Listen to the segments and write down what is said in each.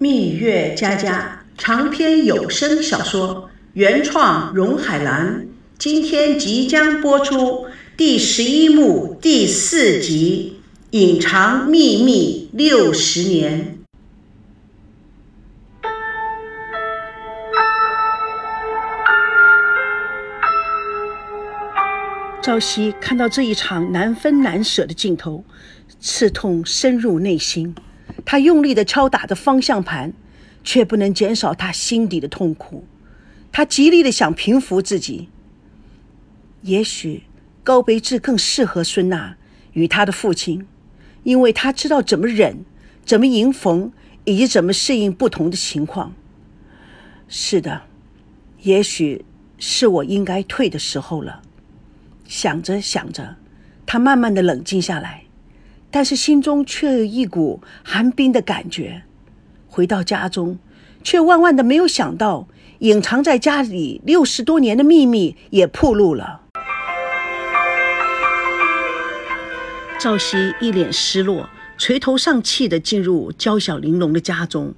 蜜月佳佳长篇有声小说原创，荣海兰。今天即将播出第十一幕第四集《隐藏秘密六十年》。朝夕看到这一场难分难舍的镜头，刺痛深入内心。他用力地敲打着方向盘，却不能减少他心底的痛苦。他极力地想平复自己。也许高培志更适合孙娜与他的父亲，因为他知道怎么忍，怎么迎逢，以及怎么适应不同的情况。是的，也许是我应该退的时候了。想着想着，他慢慢的冷静下来。但是心中却有一股寒冰的感觉。回到家中，却万万的没有想到，隐藏在家里六十多年的秘密也暴露了。赵熙一脸失落，垂头丧气的进入娇小玲珑的家中，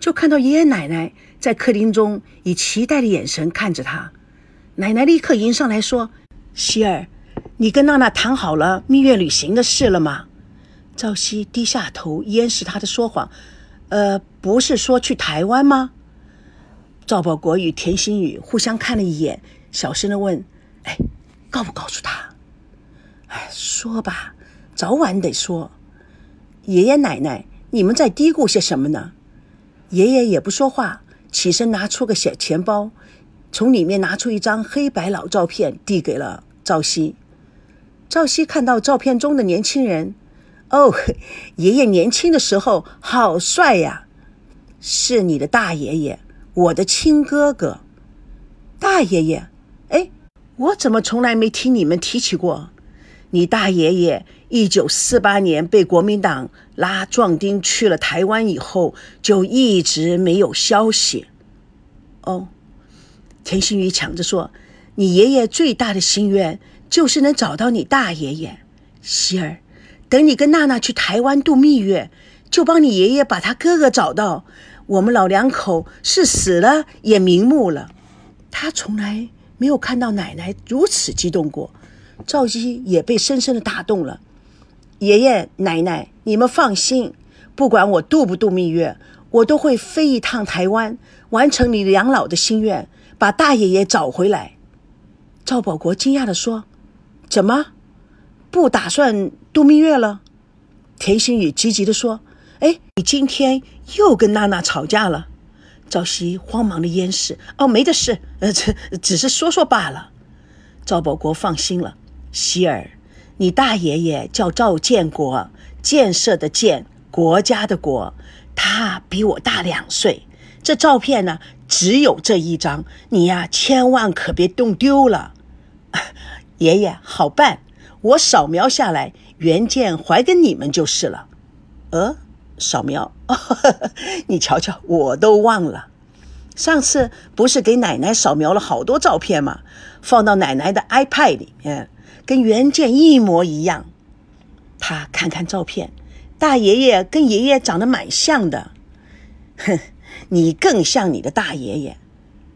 就看到爷爷奶奶在客厅中以期待的眼神看着他。奶奶立刻迎上来说：“希儿，你跟娜娜谈好了蜜月旅行的事了吗？”赵熙低下头，掩饰他的说谎。呃，不是说去台湾吗？赵保国与田心雨互相看了一眼，小声的问：“哎，告不告诉他？”“哎，说吧，早晚得说。”爷爷奶奶，你们在嘀咕些什么呢？爷爷也不说话，起身拿出个小钱包，从里面拿出一张黑白老照片，递给了赵熙。赵熙看到照片中的年轻人。哦，爷爷年轻的时候好帅呀！是你的大爷爷，我的亲哥哥。大爷爷，哎，我怎么从来没听你们提起过？你大爷爷一九四八年被国民党拉壮丁去了台湾以后，就一直没有消息。哦，田心雨抢着说：“你爷爷最大的心愿就是能找到你大爷爷，希儿。”等你跟娜娜去台湾度蜜月，就帮你爷爷把他哥哥找到。我们老两口是死了也瞑目了。他从来没有看到奶奶如此激动过，赵姬也被深深的打动了。爷爷奶奶，你们放心，不管我度不度蜜月，我都会飞一趟台湾，完成你两老的心愿，把大爷爷找回来。赵保国惊讶的说：“怎么？”不打算度蜜月了，田心雨急急地说：“哎，你今天又跟娜娜吵架了？”赵熙慌忙的掩饰：“哦，没的事，呃，这只是说说罢了。”赵保国放心了：“希儿，你大爷爷叫赵建国，建设的建，国家的国，他比我大两岁。这照片呢，只有这一张，你呀，千万可别弄丢了。爷爷，好办。”我扫描下来，原件还给你们就是了。呃，扫描，你瞧瞧，我都忘了。上次不是给奶奶扫描了好多照片吗？放到奶奶的 iPad 里面，跟原件一模一样。他看看照片，大爷爷跟爷爷长得蛮像的。哼，你更像你的大爷爷。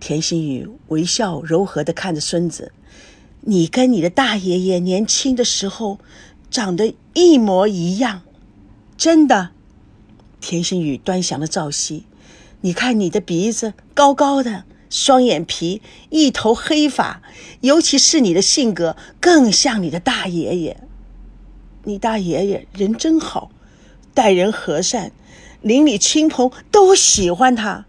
田心雨微笑柔和的看着孙子。你跟你的大爷爷年轻的时候长得一模一样，真的。田心雨端详了赵熙，你看你的鼻子高高的，双眼皮，一头黑发，尤其是你的性格更像你的大爷爷。你大爷爷人真好，待人和善，邻里亲朋都喜欢他。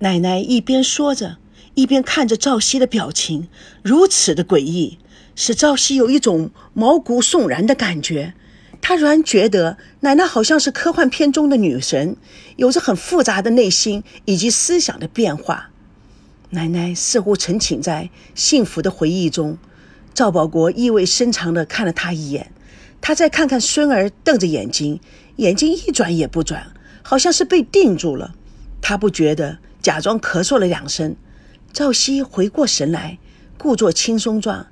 奶奶一边说着。一边看着赵熙的表情如此的诡异，使赵熙有一种毛骨悚然的感觉。他仍然觉得奶奶好像是科幻片中的女神，有着很复杂的内心以及思想的变化。奶奶似乎沉浸在幸福的回忆中。赵保国意味深长地看了他一眼，他再看看孙儿，瞪着眼睛，眼睛一转也不转，好像是被定住了。他不觉得，假装咳嗽了两声。赵熙回过神来，故作轻松状：“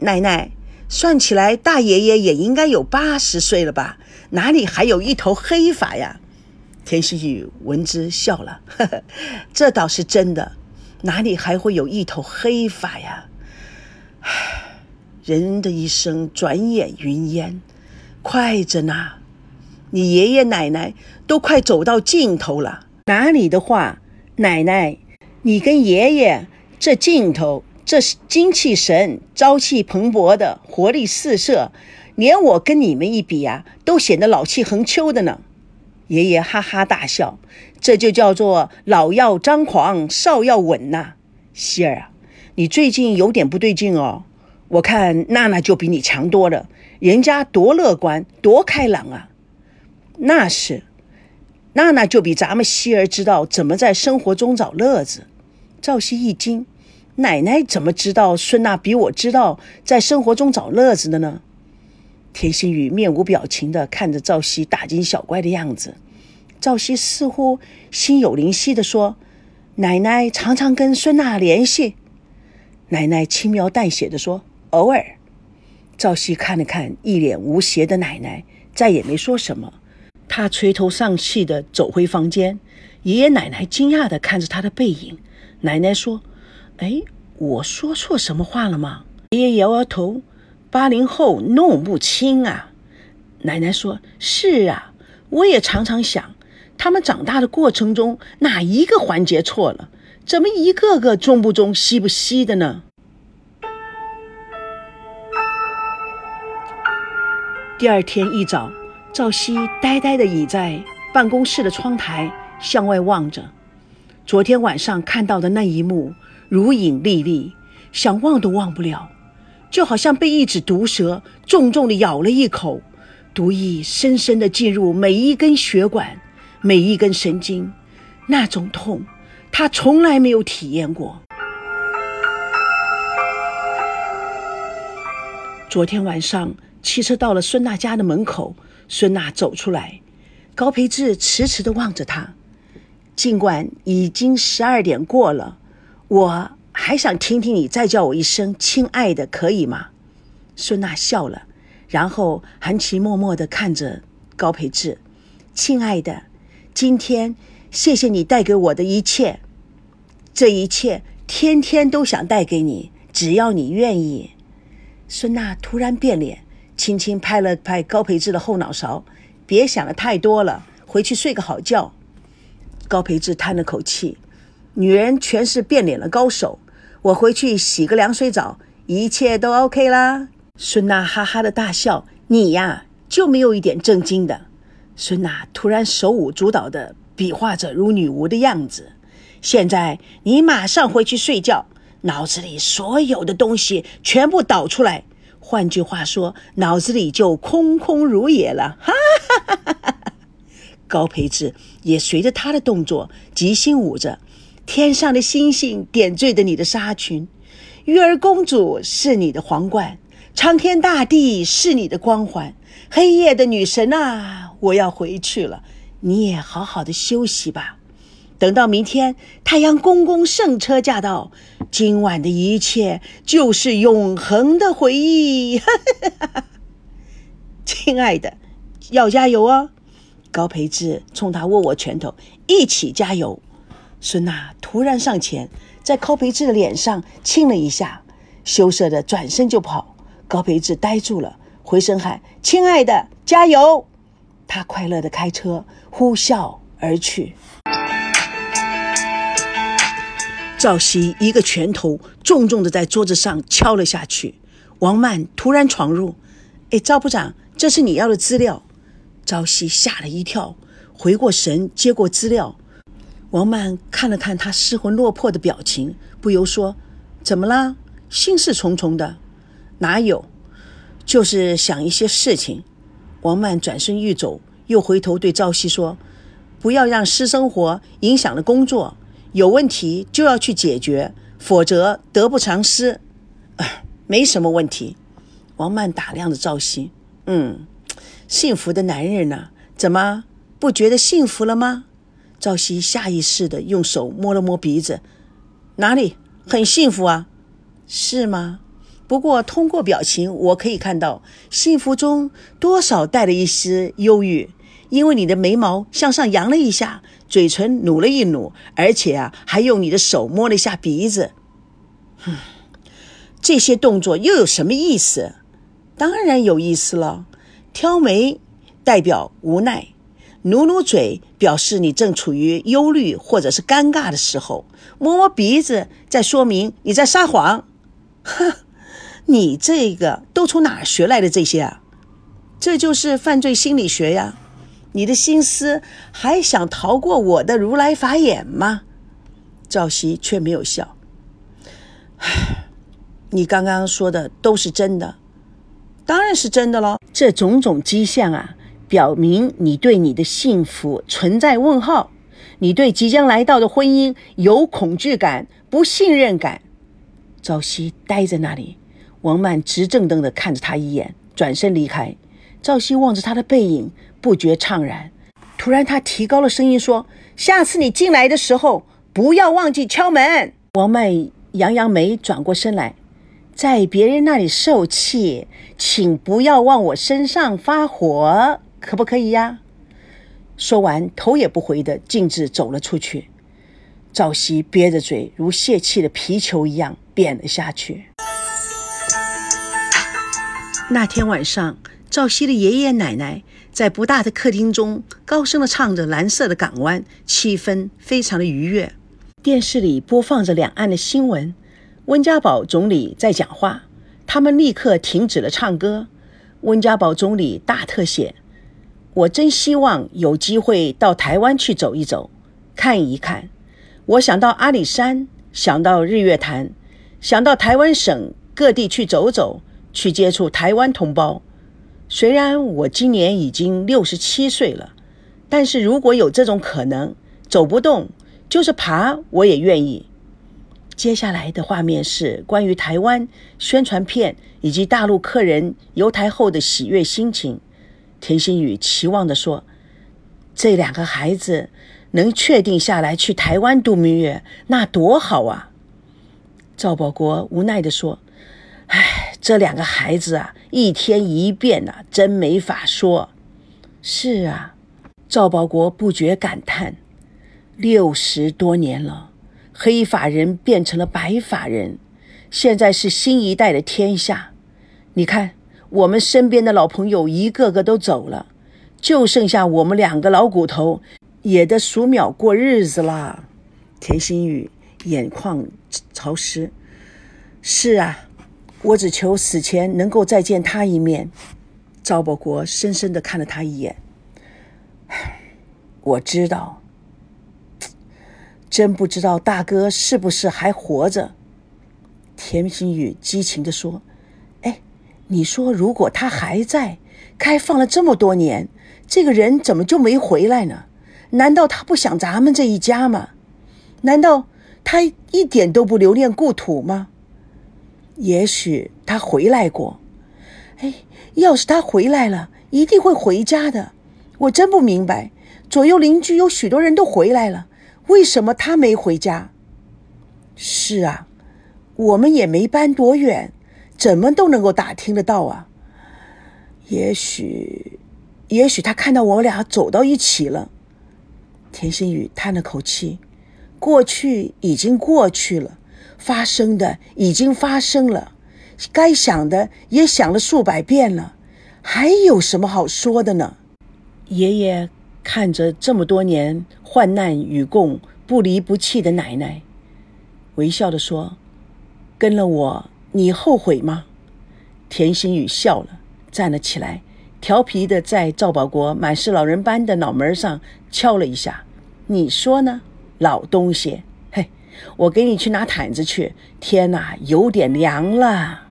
奶奶，算起来，大爷爷也应该有八十岁了吧？哪里还有一头黑发呀？”田心雨闻之笑了，呵呵，这倒是真的，哪里还会有一头黑发呀？唉，人的一生转眼云烟，快着呢。你爷爷奶奶都快走到尽头了，哪里的话，奶奶，你跟爷爷这劲头，这精气神，朝气蓬勃的，活力四射，连我跟你们一比啊，都显得老气横秋的呢。爷爷哈哈大笑，这就叫做老要张狂，少要稳呐。希儿啊，你最近有点不对劲哦。我看娜娜就比你强多了，人家多乐观，多开朗啊。那是，娜娜就比咱们希儿知道怎么在生活中找乐子。赵熙一惊，奶奶怎么知道孙娜比我知道在生活中找乐子的呢？田心雨面无表情地看着赵熙大惊小怪的样子。赵熙似乎心有灵犀地说：“奶奶常常跟孙娜联系。”奶奶轻描淡写地说：“偶尔。”赵熙看了看一脸无邪的奶奶，再也没说什么。他垂头丧气地走回房间，爷爷奶奶惊讶地看着他的背影。奶奶说：“哎，我说错什么话了吗？”爷爷摇摇头：“八零后弄不清啊。”奶奶说：“是啊，我也常常想，他们长大的过程中哪一个环节错了？怎么一个个中不中、西不西的呢？”第二天一早。赵熙呆呆地倚在办公室的窗台，向外望着。昨天晚上看到的那一幕，如影历历，想忘都忘不了，就好像被一只毒蛇重重地咬了一口，毒液深深地进入每一根血管、每一根神经，那种痛，他从来没有体验过。昨天晚上，汽车到了孙娜家的门口。孙娜走出来，高培志迟迟地望着她。尽管已经十二点过了，我还想听听你再叫我一声“亲爱的”，可以吗？孙娜笑了，然后含情脉脉地看着高培志：“亲爱的，今天谢谢你带给我的一切，这一切天天都想带给你，只要你愿意。”孙娜突然变脸。轻轻拍了拍高培志的后脑勺，别想的太多了，回去睡个好觉。高培志叹了口气：“女人全是变脸的高手，我回去洗个凉水澡，一切都 OK 啦。”孙娜哈哈的大笑：“你呀，就没有一点正经的。”孙娜突然手舞足蹈的比划着如女巫的样子：“现在你马上回去睡觉，脑子里所有的东西全部导出来。”换句话说，脑子里就空空如也了。哈哈哈哈哈！高培志也随着他的动作即兴舞着。天上的星星点缀着你的纱裙，玉儿公主是你的皇冠，苍天大地是你的光环。黑夜的女神啊，我要回去了，你也好好的休息吧。等到明天，太阳公公圣车驾到，今晚的一切就是永恒的回忆。亲爱的，要加油哦！高培志冲他握握拳头，一起加油。孙娜突然上前，在高培志的脸上亲了一下，羞涩的转身就跑。高培志呆住了，回声喊：“亲爱的，加油！”他快乐的开车呼啸而去。赵熙一个拳头重重的在桌子上敲了下去。王曼突然闯入：“哎，赵部长，这是你要的资料。”朝夕吓了一跳，回过神接过资料。王曼看了看他失魂落魄的表情，不由说：“怎么啦？心事重重的？哪有？就是想一些事情。”王曼转身欲走，又回头对赵熙说：“不要让私生活影响了工作。”有问题就要去解决，否则得不偿失。啊，没什么问题。王曼打量着赵熙，嗯，幸福的男人呢？怎么不觉得幸福了吗？赵熙下意识的用手摸了摸鼻子，哪里很幸福啊？是吗？不过通过表情，我可以看到幸福中多少带了一丝忧郁，因为你的眉毛向上扬了一下，嘴唇努了一努，而且啊，还用你的手摸了一下鼻子。哼，这些动作又有什么意思？当然有意思了。挑眉代表无奈，努努嘴表示你正处于忧虑或者是尴尬的时候，摸摸鼻子在说明你在撒谎。哼，你这个都从哪学来的这些啊？这就是犯罪心理学呀！你的心思还想逃过我的如来法眼吗？赵熙却没有笑。唉，你刚刚说的都是真的，当然是真的喽。这种种迹象啊，表明你对你的幸福存在问号，你对即将来到的婚姻有恐惧感、不信任感。赵熙呆在那里，王曼直瞪瞪地看着他一眼，转身离开。赵熙望着他的背影，不觉怅然。突然，他提高了声音说：“下次你进来的时候，不要忘记敲门。”王曼扬扬眉，转过身来，在别人那里受气，请不要往我身上发火，可不可以呀？说完，头也不回的径自走了出去。赵熙憋着嘴，如泄气的皮球一样扁了下去。那天晚上。赵熙的爷爷奶奶在不大的客厅中高声的唱着《蓝色的港湾》，气氛非常的愉悦。电视里播放着两岸的新闻，温家宝总理在讲话，他们立刻停止了唱歌。温家宝总理大特写：“我真希望有机会到台湾去走一走，看一看。我想到阿里山，想到日月潭，想到台湾省各地去走走，去接触台湾同胞。”虽然我今年已经六十七岁了，但是如果有这种可能，走不动就是爬，我也愿意。接下来的画面是关于台湾宣传片以及大陆客人游台后的喜悦心情。田心宇期望地说：“这两个孩子能确定下来去台湾度蜜月，那多好啊！”赵保国无奈地说：“唉。”这两个孩子啊，一天一变呐，真没法说。是啊，赵保国不觉感叹：六十多年了，黑发人变成了白发人，现在是新一代的天下。你看，我们身边的老朋友一个个都走了，就剩下我们两个老骨头，也得数秒过日子啦。田心雨眼眶潮湿。是啊。我只求死前能够再见他一面。赵保国深深的看了他一眼。我知道，真不知道大哥是不是还活着。田心雨激情的说：“哎，你说如果他还在，开放了这么多年，这个人怎么就没回来呢？难道他不想咱们这一家吗？难道他一点都不留恋故土吗？”也许他回来过，哎，要是他回来了，一定会回家的。我真不明白，左右邻居有许多人都回来了，为什么他没回家？是啊，我们也没搬多远，怎么都能够打听得到啊？也许，也许他看到我俩走到一起了。田心雨叹了口气，过去已经过去了。发生的已经发生了，该想的也想了数百遍了，还有什么好说的呢？爷爷看着这么多年患难与共、不离不弃的奶奶，微笑的说：“跟了我，你后悔吗？”田心雨笑了，站了起来，调皮的在赵保国满是老人斑的脑门上敲了一下：“你说呢，老东西？”嘿我给你去拿毯子去。天哪，有点凉了。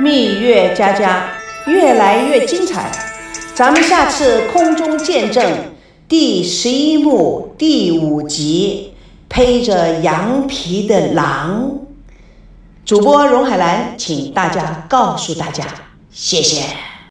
蜜月佳佳越来越精彩，咱们下次空中见证第十一幕第五集，披着羊皮的狼。主播荣海兰，请大家告诉大家，谢谢。